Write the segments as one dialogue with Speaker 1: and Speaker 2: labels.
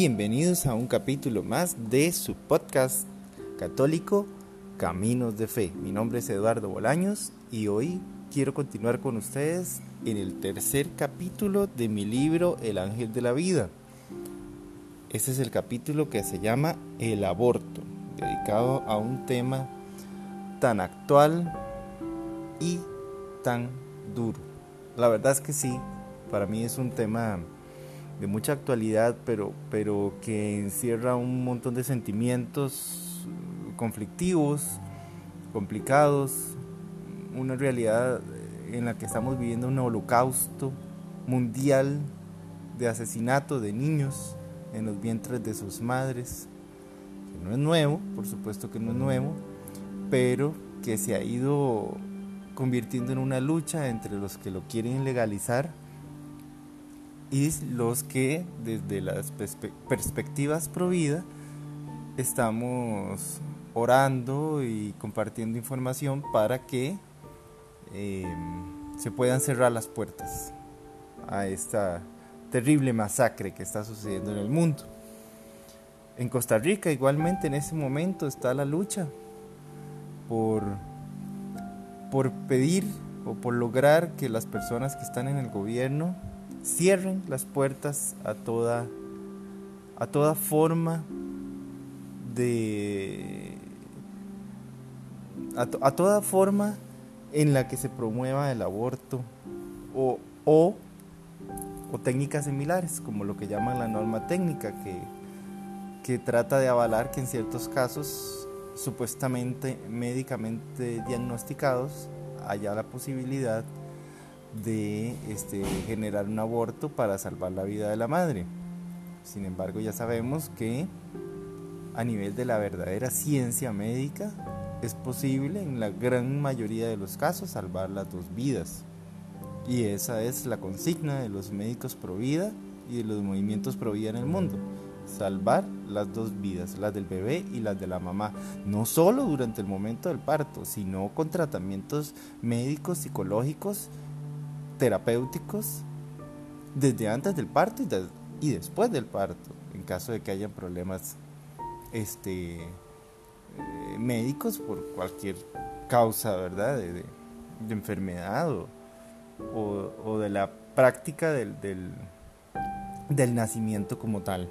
Speaker 1: Bienvenidos a un capítulo más de su podcast católico Caminos de Fe. Mi nombre es Eduardo Bolaños y hoy quiero continuar con ustedes en el tercer capítulo de mi libro El Ángel de la Vida. Este es el capítulo que se llama El aborto, dedicado a un tema tan actual y tan duro. La verdad es que sí, para mí es un tema de mucha actualidad, pero, pero que encierra un montón de sentimientos conflictivos, complicados, una realidad en la que estamos viviendo un holocausto mundial de asesinato de niños en los vientres de sus madres, que no es nuevo, por supuesto que no es nuevo, pero que se ha ido convirtiendo en una lucha entre los que lo quieren legalizar y los que desde las perspectivas pro vida estamos orando y compartiendo información para que em, se puedan cerrar las puertas a esta terrible masacre que está sucediendo en el mundo. En Costa Rica igualmente en ese momento está la lucha por, por pedir o por lograr que las personas que están en el gobierno cierren las puertas a toda, a toda forma de... A, toda forma en la que se promueva el aborto o, o, o, técnicas similares, como lo que llaman la norma técnica, que, que trata de avalar que en ciertos casos supuestamente médicamente diagnosticados haya la posibilidad de este, generar un aborto para salvar la vida de la madre. Sin embargo, ya sabemos que a nivel de la verdadera ciencia médica es posible en la gran mayoría de los casos salvar las dos vidas. Y esa es la consigna de los médicos pro vida y de los movimientos pro vida en el mundo. Salvar las dos vidas, las del bebé y las de la mamá. No solo durante el momento del parto, sino con tratamientos médicos, psicológicos terapéuticos desde antes del parto y, después del parto, en caso de que hayan problemas este, eh, médicos por cualquier causa, ¿verdad? De, enfermedad o, de la práctica del, nacimiento como tal.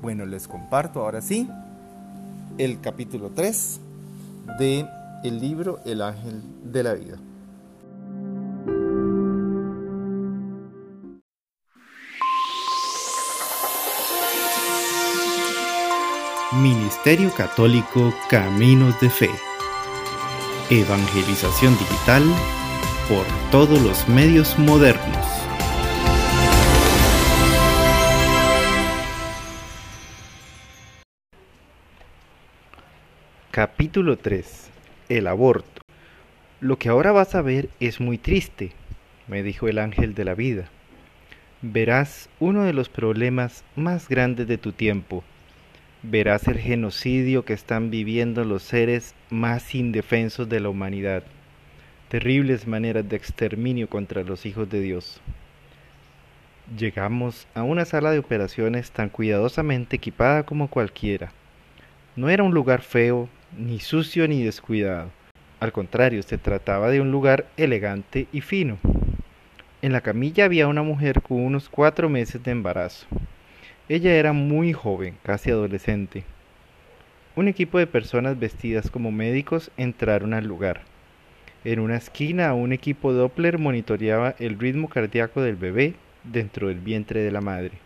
Speaker 1: Bueno, les comparto ahora sí el capítulo 3 de libro El ángel de la vida. Ministerio Católico Caminos de Fe. Evangelización digital por todos los medios modernos. Capítulo 3. El aborto. Lo que ahora vas a ver es muy triste, me dijo el ángel de la vida. Verás uno de los problemas más grandes de tu tiempo verás el genocidio que están viviendo los seres más indefensos de la humanidad, terribles maneras de exterminio contra los hijos de Dios. Llegamos a una sala de operaciones tan cuidadosamente equipada como cualquiera. No era un lugar feo, ni sucio ni descuidado. Al contrario, se trataba de un lugar elegante y fino. En la camilla había una mujer con unos cuatro meses de embarazo. Ella era muy joven, casi adolescente. Un equipo de personas vestidas como médicos entraron al lugar. En una esquina un equipo Doppler monitoreaba el ritmo cardíaco del bebé dentro del vientre de la madre.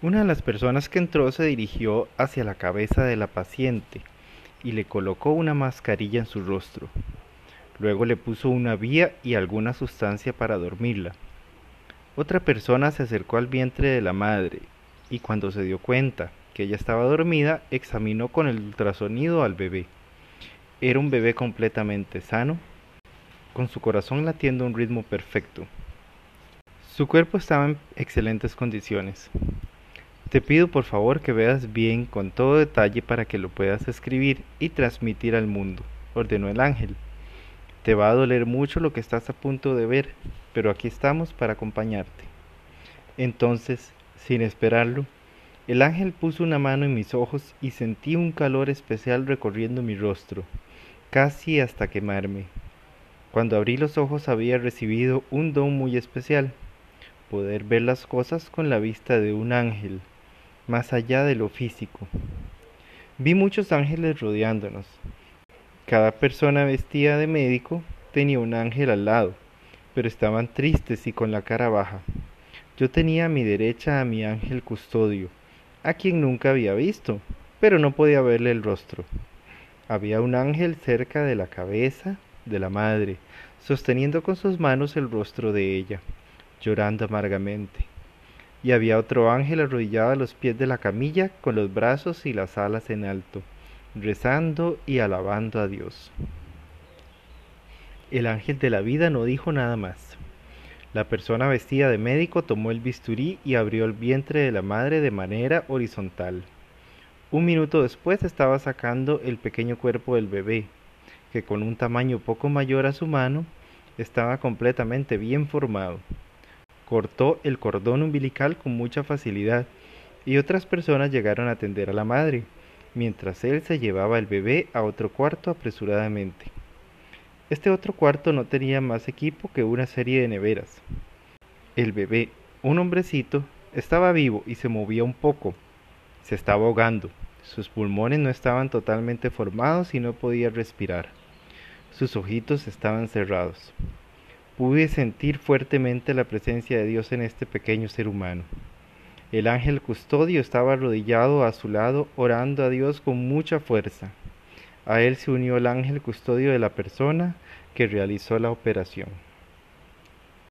Speaker 1: Una de las personas que entró se dirigió hacia la cabeza de la paciente y le colocó una mascarilla en su rostro. Luego le puso una vía y alguna sustancia para dormirla. Otra persona se acercó al vientre de la madre y cuando se dio cuenta que ella estaba dormida, examinó con el ultrasonido al bebé. Era un bebé completamente sano, con su corazón latiendo a un ritmo perfecto. Su cuerpo estaba en excelentes condiciones. Te pido por favor que veas bien con todo detalle para que lo puedas escribir y transmitir al mundo, ordenó el ángel. Te va a doler mucho lo que estás a punto de ver, pero aquí estamos para acompañarte. Entonces, sin esperarlo, El ángel puso una mano en mis ojos y sentí un calor especial recorriendo mi rostro, casi hasta quemarme. Cuando abrí los ojos había recibido un don muy especial, poder ver las cosas con la vista de un ángel, más allá de lo físico. Vi muchos ángeles rodeándonos. Cada persona vestida de médico tenía un ángel al lado, pero estaban tristes y con la cara baja. Yo tenía a mi derecha a mi ángel custodio, a quien nunca había visto, pero no podía verle el rostro. Había un ángel cerca de la cabeza de la madre, sosteniendo con sus manos el rostro de ella, llorando amargamente. Y había otro ángel arrodillado a los pies de la camilla, con los brazos y las alas en alto, rezando y alabando a Dios. El ángel de la vida no dijo nada más. La persona vestida de médico tomó el bisturí y abrió el vientre de la madre de manera horizontal. Un minuto después estaba sacando el pequeño cuerpo del bebé, que con un tamaño poco mayor a su mano, estaba completamente bien formado. Cortó el cordón umbilical con mucha facilidad y otras personas llegaron a atender a la madre, mientras él se llevaba el bebé a otro cuarto apresuradamente. Este otro cuarto no tenía más equipo que una serie de neveras. El bebé, un hombrecito, estaba vivo y se movía un poco. Se estaba ahogando. Sus pulmones no estaban totalmente formados y no podía respirar. Sus ojitos estaban cerrados. Pude sentir fuertemente la presencia de Dios en este pequeño ser humano. El ángel custodio estaba arrodillado a su lado orando a Dios con mucha fuerza. A él se unió el ángel custodio de la persona que realizó la operación.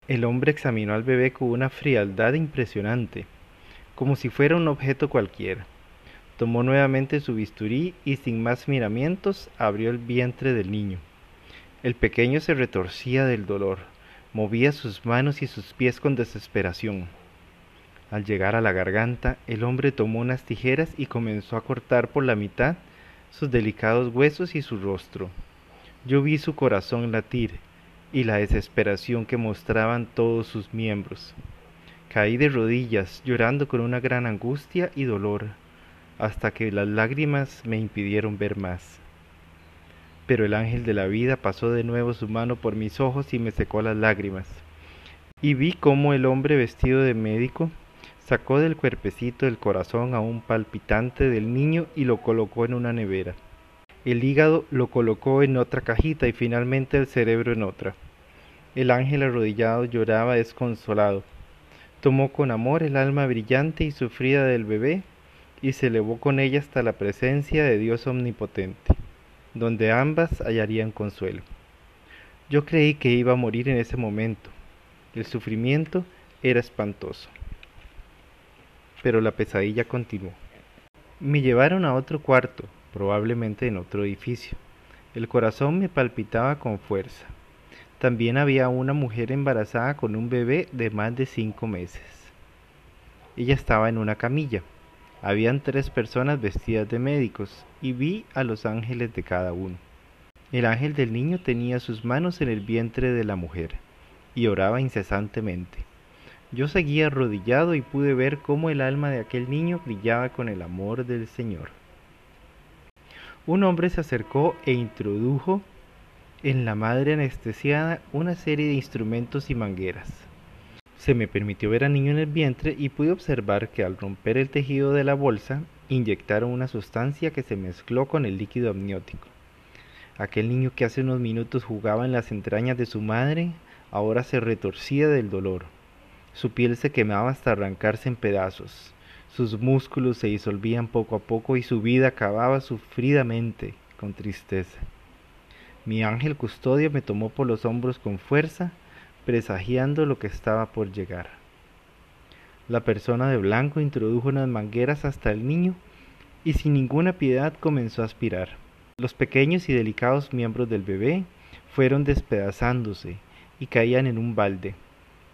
Speaker 1: El hombre examinó al bebé con una frialdad impresionante, como si fuera un objeto cualquiera. Tomó nuevamente su bisturí y sin más miramientos abrió el vientre del niño. El pequeño se retorcía del dolor, movía sus manos y sus pies con desesperación. Al llegar a la garganta, el hombre tomó unas tijeras y comenzó a cortar por la mitad sus delicados huesos y su rostro. Yo vi su corazón latir y la desesperación que mostraban todos sus miembros. Caí de rodillas, llorando con una gran angustia y dolor, hasta que las lágrimas me impidieron ver más. Pero el ángel de la vida pasó de nuevo su mano por mis ojos y me secó las lágrimas. Y vi cómo el hombre vestido de médico Sacó del cuerpecito el corazón aún palpitante del niño y lo colocó en una nevera. El hígado lo colocó en otra cajita y finalmente el cerebro en otra. El ángel arrodillado lloraba desconsolado. Tomó con amor el alma brillante y sufrida del bebé y se elevó con ella hasta la presencia de Dios omnipotente, donde ambas hallarían consuelo. Yo creí que iba a morir en ese momento. El sufrimiento era espantoso pero la pesadilla continuó. Me llevaron a otro cuarto, probablemente en otro edificio. El corazón me palpitaba con fuerza. También había una mujer embarazada con un bebé de más de cinco meses. Ella estaba en una camilla. Habían tres personas vestidas de médicos y vi a los ángeles de cada uno. El ángel del niño tenía sus manos en el vientre de la mujer y oraba incesantemente. Yo seguía arrodillado y pude ver cómo el alma de aquel niño brillaba con el amor del Señor. Un hombre se acercó e introdujo en la madre anestesiada una serie de instrumentos y mangueras. Se me permitió ver al niño en el vientre y pude observar que al romper el tejido de la bolsa inyectaron una sustancia que se mezcló con el líquido amniótico. Aquel niño que hace unos minutos jugaba en las entrañas de su madre ahora se retorcía del dolor. Su piel se quemaba hasta arrancarse en pedazos. Sus músculos se disolvían poco a poco y su vida acababa sufridamente, con tristeza. Mi ángel custodio me tomó por los hombros con fuerza, presagiando lo que estaba por llegar. La persona de blanco introdujo unas mangueras hasta el niño y sin ninguna piedad comenzó a aspirar. Los pequeños y delicados miembros del bebé fueron despedazándose y caían en un balde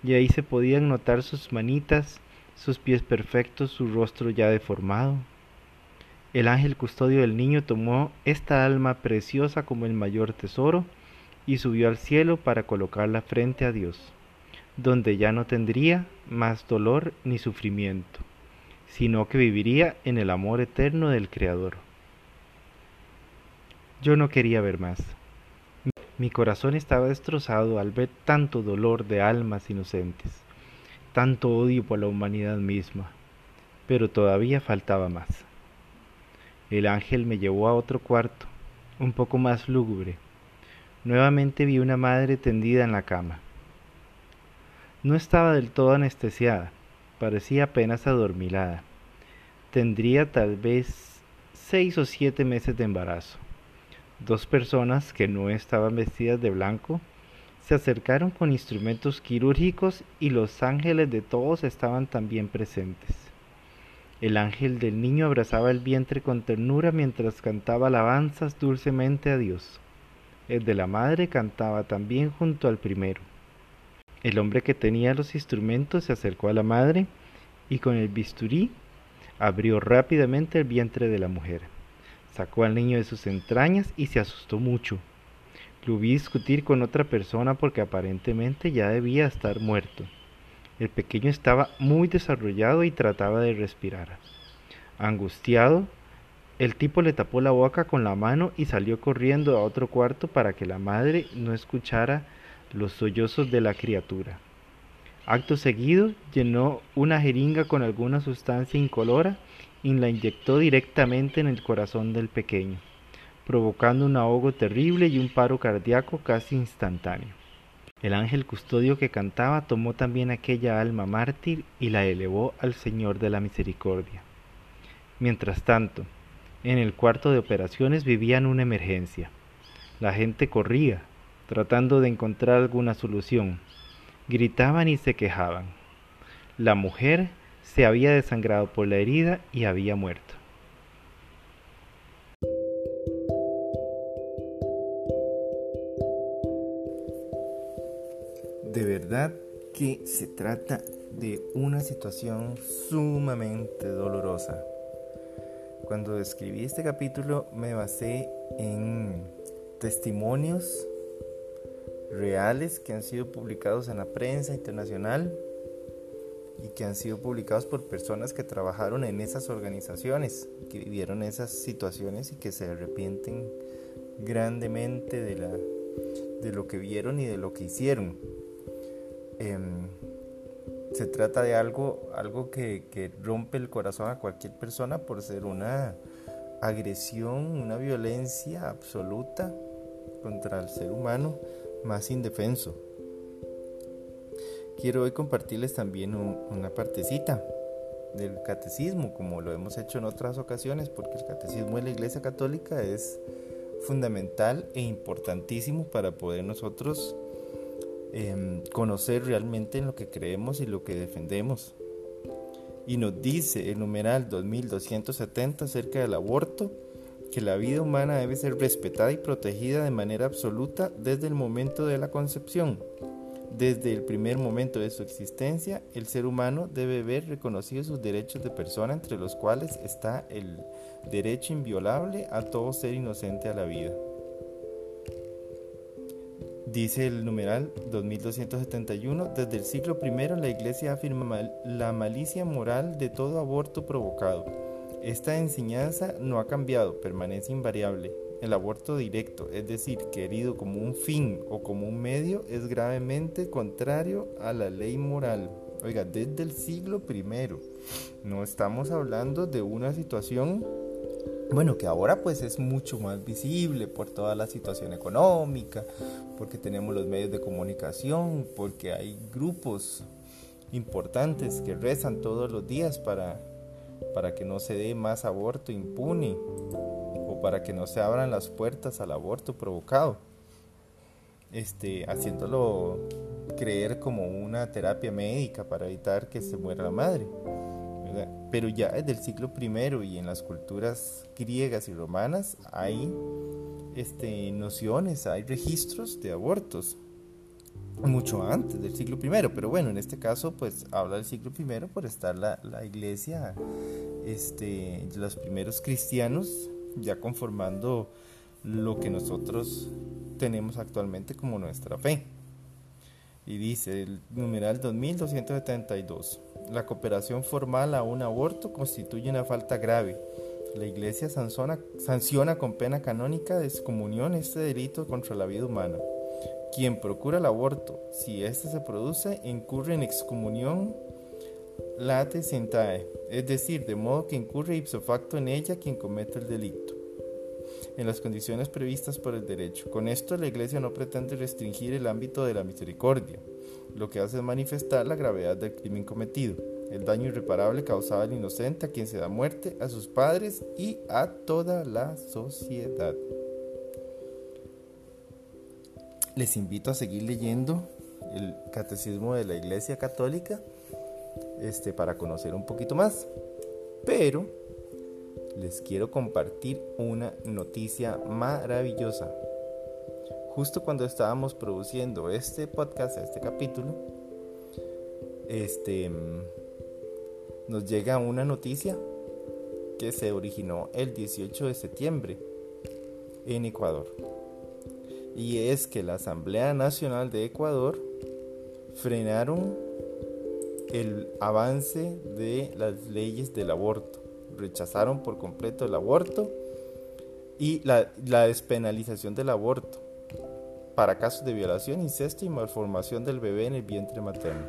Speaker 1: y ahí se podían notar sus manitas, sus pies perfectos, su rostro ya deformado. El ángel custodio del niño tomó esta alma preciosa como el mayor tesoro y subió al cielo para colocarla frente a Dios, donde ya no tendría más dolor ni sufrimiento.
Speaker 2: sino que viviría en el amor eterno del Creador. Yo no quería ver más. Mi corazón estaba destrozado al ver tanto dolor de almas inocentes, tanto odio por la humanidad misma, pero todavía faltaba más. El ángel me llevó a otro cuarto, un poco más lúgubre. Nuevamente vi una madre tendida en la cama. No estaba del todo anestesiada, parecía apenas adormilada. Tendría tal vez seis o siete meses de embarazo. Dos personas que no estaban vestidas de blanco se acercaron con instrumentos quirúrgicos y los ángeles de todos estaban también presentes. El ángel del niño abrazaba el vientre con ternura mientras cantaba alabanzas dulcemente a Dios. El de la madre cantaba también junto al primero. El hombre que tenía los instrumentos se acercó a la madre y con el bisturí abrió rápidamente el vientre de la mujer. Sacó al niño de sus entrañas y se asustó mucho. Lo vi discutir con otra persona porque aparentemente ya debía estar muerto. El pequeño estaba muy desarrollado y trataba de respirar. Angustiado, el tipo le tapó la boca con la mano y salió corriendo a otro cuarto para que la madre no escuchara los sollozos de la criatura. Acto seguido, llenó una jeringa con alguna sustancia incolora y la inyectó directamente en el corazón del pequeño, provocando un ahogo terrible y un paro cardíaco casi instantáneo. El ángel custodio que cantaba tomó también aquella alma mártir y la elevó al Señor de la Misericordia. Mientras tanto, en el cuarto de operaciones vivían una emergencia. La gente corría, tratando de encontrar alguna solución. Gritaban y se quejaban. La mujer se había desangrado por la herida y había muerto.
Speaker 1: De verdad que se trata de una situación sumamente dolorosa. Cuando escribí este capítulo me basé en testimonios reales que han sido publicados en la prensa internacional que han sido publicados por personas que trabajaron en esas organizaciones, que vivieron esas situaciones y que se arrepienten grandemente de, la, de lo que vieron y de lo que hicieron. Em, se trata de algo, algo que, que rompe el corazón a cualquier persona por ser una agresión, una violencia absoluta contra el ser humano más indefenso quiero hoy compartirles también una partecita del catecismo, como lo hemos hecho en otras ocasiones, porque el catecismo de la Iglesia Católica es fundamental e importantísimo para poder nosotros em, conocer realmente en lo que creemos y lo que defendemos. Y nos dice el numeral 2270 acerca del aborto, que la vida humana debe ser respetada y protegida de manera absoluta desde el momento de la concepción desde el primer momento de su existencia, el ser humano debe ver reconocidos sus derechos de persona, entre los cuales está el derecho inviolable a todo ser inocente a la vida. Dice el numeral 2271, desde el siglo I la Iglesia afirma la malicia moral de todo aborto provocado. Esta enseñanza no ha cambiado, permanece invariable. El aborto directo, es decir, querido como un fin o como un medio, es gravemente contrario a la ley moral. Oiga, desde el siglo I, no estamos hablando de una situación, bueno, que ahora pues es mucho más visible por toda la situación económica, porque tenemos los medios de comunicación, porque hay grupos importantes que rezan todos los días para, para que no se dé más aborto impune para que no se abran las puertas al aborto provocado, este, haciéndolo creer como una terapia médica para evitar que se muera la madre. Pero ya desde el siglo I y en las culturas griegas y romanas hay este, nociones, hay registros de abortos mucho antes del siglo I, pero bueno, en este caso pues habla del siglo I por estar la, la iglesia, este, los primeros cristianos ya conformando lo que nosotros tenemos actualmente como nuestra fe. Y dice el numeral 2272, la cooperación formal a un aborto constituye una falta grave. La Iglesia sanciona, sanciona con pena canónica de excomunión este delito contra la vida humana. Quien procura el aborto, si éste se produce, incurre en excomunión late sentae, es decir, de modo que incurre ipso facto en ella quien comete el delito, en las condiciones previstas por el derecho. Con esto la Iglesia no pretende restringir el ámbito de la misericordia, lo que hace es manifestar la gravedad del crimen cometido, el daño irreparable causado al inocente a quien se da muerte, a sus padres y a toda la sociedad. Les invito a seguir leyendo el Catecismo de la Iglesia Católica este, para conocer un poquito más. Pero les quiero compartir una noticia maravillosa. Justo cuando estábamos produciendo este podcast, este capítulo, este, nos llega una noticia que se originó el 18 de septiembre en Ecuador. Y es que la Asamblea Nacional de Ecuador frenaron el avance de las leyes del aborto. Rechazaron por completo el aborto y la, despenalización del aborto para casos de violación, incesto y malformación del bebé en el vientre materno.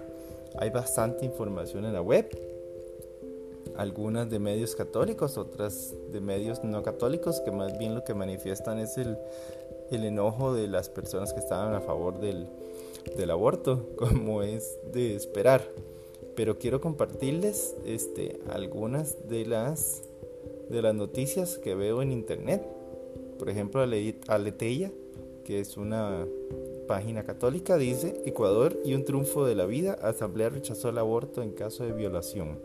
Speaker 1: Hay bastante información en la web, algunas de medios católicos, otras de medios no católicos, que más bien lo que manifiestan es el, enojo de las personas que estaban a favor del aborto, como es de esperar pero quiero compartirles este, algunas de las, noticias que veo en internet. Por ejemplo, Aleteia, que es una página católica, dice Ecuador y un triunfo de la vida, Asamblea rechazó el aborto en caso de violación.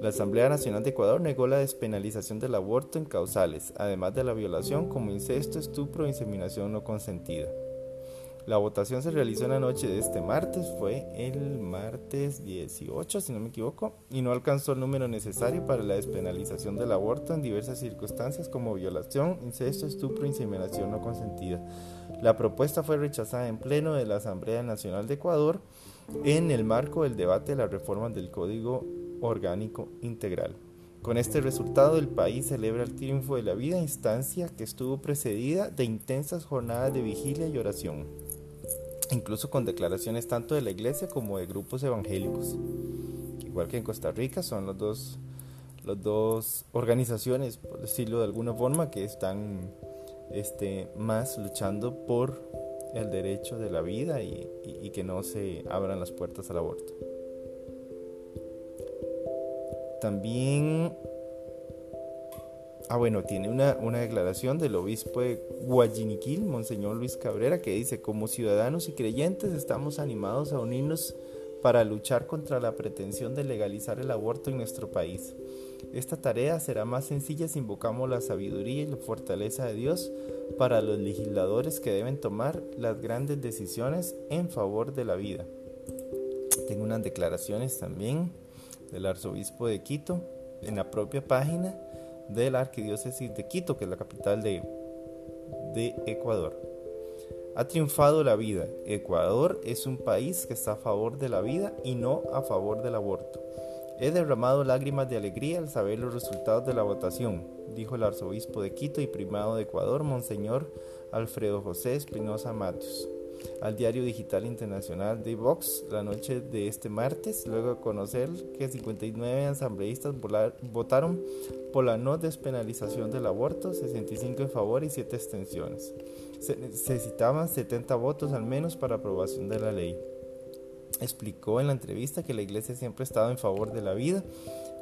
Speaker 1: La Asamblea Nacional de Ecuador negó la despenalización del aborto en causales, además de la violación como incesto, estupro e inseminación no consentida. La votación se realizó en la noche de este martes, fue el martes 18 si no me equivoco, y no alcanzó el número necesario para la despenalización del aborto en diversas circunstancias como violación, incesto, estupro, inseminación no consentida. La propuesta fue rechazada en pleno de la Asamblea Nacional de Ecuador en el marco del debate de la reforma del Código Orgánico Integral. Con este resultado, el país celebra el triunfo de la vida, instancia que estuvo precedida de intensas jornadas de vigilia y oración incluso con declaraciones tanto de la iglesia como de grupos evangélicos. Igual que en Costa Rica, son los dos, los dos organizaciones, por decirlo de alguna forma, que están este, más luchando por el derecho de la vida y que no se abran las puertas al aborto. También Ah, bueno, tiene una, declaración del obispo de Guayiniquil, Monseñor Luis Cabrera, que dice, como ciudadanos y creyentes estamos animados a unirnos para luchar contra la pretensión de legalizar el aborto en nuestro país. Esta tarea será más sencilla si invocamos la sabiduría y la fortaleza de Dios para los legisladores que deben tomar las grandes decisiones en favor de la vida. Tengo unas declaraciones también del arzobispo de Quito en la propia página de la Arquidiócesis de Quito, que es la capital de, Ecuador. Ha triunfado la vida. Ecuador es un país que está a favor de la vida y no a favor del aborto. He derramado lágrimas de alegría al saber los resultados de la votación, dijo el arzobispo de Quito y primado de Ecuador, Monseñor Alfredo José Espinosa Matius al diario digital internacional de Vox la noche de este martes, luego de conocer que 59 asambleístas votaron por la no despenalización del aborto, 65 en favor y 7 extensiones. Se necesitaban 70 votos al menos para aprobación de la ley. Explicó en la entrevista que la iglesia siempre ha estado en favor de la vida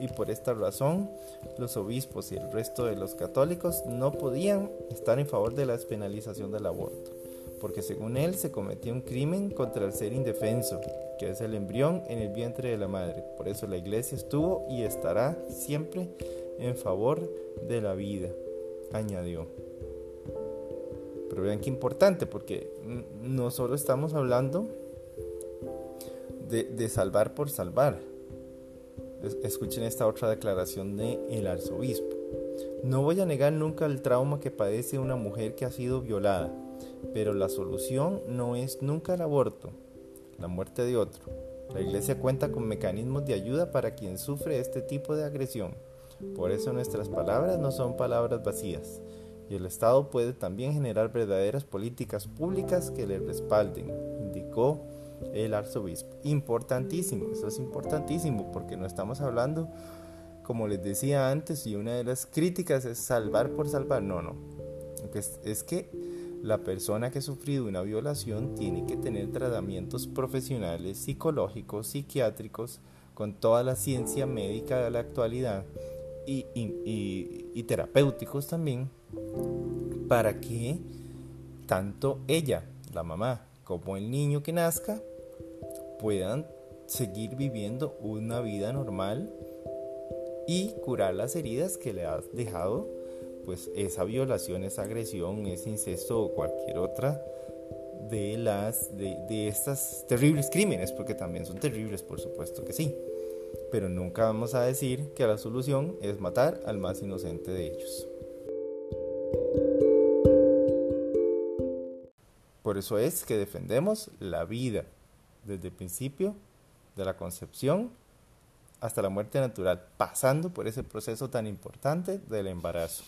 Speaker 1: y por esta razón los obispos y el resto de los católicos no podían estar en favor de la despenalización del aborto porque según él se cometió un crimen contra el ser indefenso, que es el embrión en el vientre de la madre. Por eso la iglesia estuvo y estará siempre en favor de la vida, añadió. Pero vean qué importante, porque no solo estamos hablando de, salvar por salvar. Escuchen esta otra declaración del el arzobispo. No voy a negar nunca el trauma que padece una mujer que ha sido violada pero la solución no es nunca el aborto, la muerte de otro. La iglesia cuenta con mecanismos de ayuda para quien sufre este tipo de agresión. Por eso nuestras palabras no son palabras vacías. Y el Estado puede también generar verdaderas políticas públicas que le respalden, indicó el arzobispo. Importantísimo, eso es importantísimo porque no estamos hablando, como les decía antes, y una de las críticas es salvar por salvar. No, no. Es, es que la persona que ha sufrido una violación tiene que tener tratamientos profesionales, psicológicos, psiquiátricos, con toda la ciencia médica de la actualidad y, terapéuticos también, para que tanto ella, la mamá, como el niño que nazca puedan seguir viviendo una vida normal y curar las heridas que le has dejado pues esa violación, esa agresión, ese incesto o cualquier otra de las de, de estas terribles crímenes, porque también son terribles, por supuesto que sí. Pero nunca vamos a decir que la solución es matar al más inocente de ellos. Por eso es que defendemos la vida desde el principio de la concepción hasta la muerte natural, pasando por ese proceso tan importante del embarazo.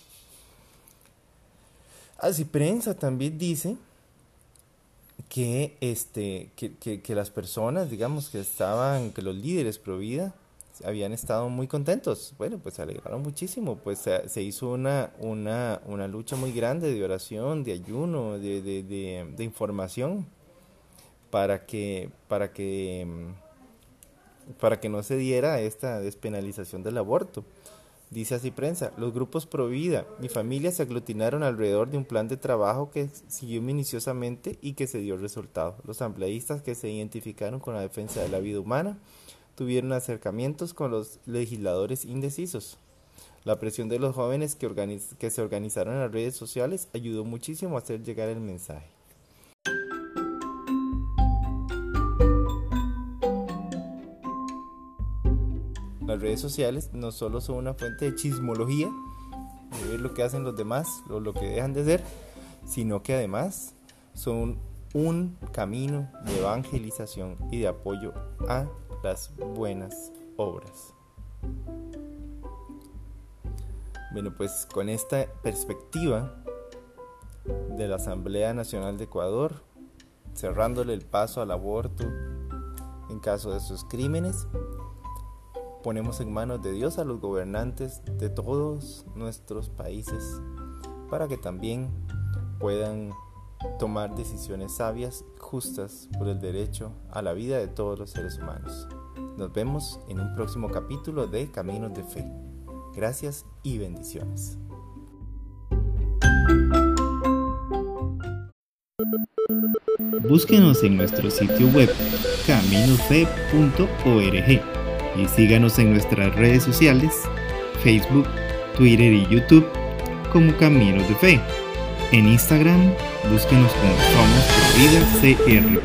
Speaker 1: Así prensa también dice que, este, que, que, las personas, digamos, que estaban, que los líderes pro vida habían estado muy contentos. Bueno, pues se alegraron muchísimo, pues se, hizo una, una, una, lucha muy grande de oración, de ayuno, de, de, de, de información para que, para que, para que no se diera esta despenalización del aborto. Dice así prensa, los grupos pro vida y familia se aglutinaron alrededor de un plan de trabajo que siguió minuciosamente y que se dio resultado. Los asambleístas que se identificaron con la defensa de la vida humana tuvieron acercamientos con los legisladores indecisos. La presión de los jóvenes que, que se organizaron en las redes sociales ayudó muchísimo a hacer llegar el mensaje. Las redes sociales no solo son una fuente de chismología, de ver lo que hacen los demás o lo que dejan de hacer, sino que además son un camino de evangelización y de apoyo a las buenas obras. Bueno, pues con esta perspectiva de la Asamblea Nacional de Ecuador, cerrándole el paso al aborto en caso de sus crímenes, ponemos en manos de Dios a los gobernantes de todos nuestros países para que también puedan tomar decisiones sabias, justas por el derecho a la vida de todos los seres humanos. Nos vemos en un próximo capítulo de Caminos de Fe. Gracias y bendiciones.
Speaker 2: Búsquenos en nuestro sitio web caminofe.org y síganos en nuestras redes sociales, Facebook, Twitter y YouTube como Caminos de Fe. En Instagram, búsquenos como Somos CR.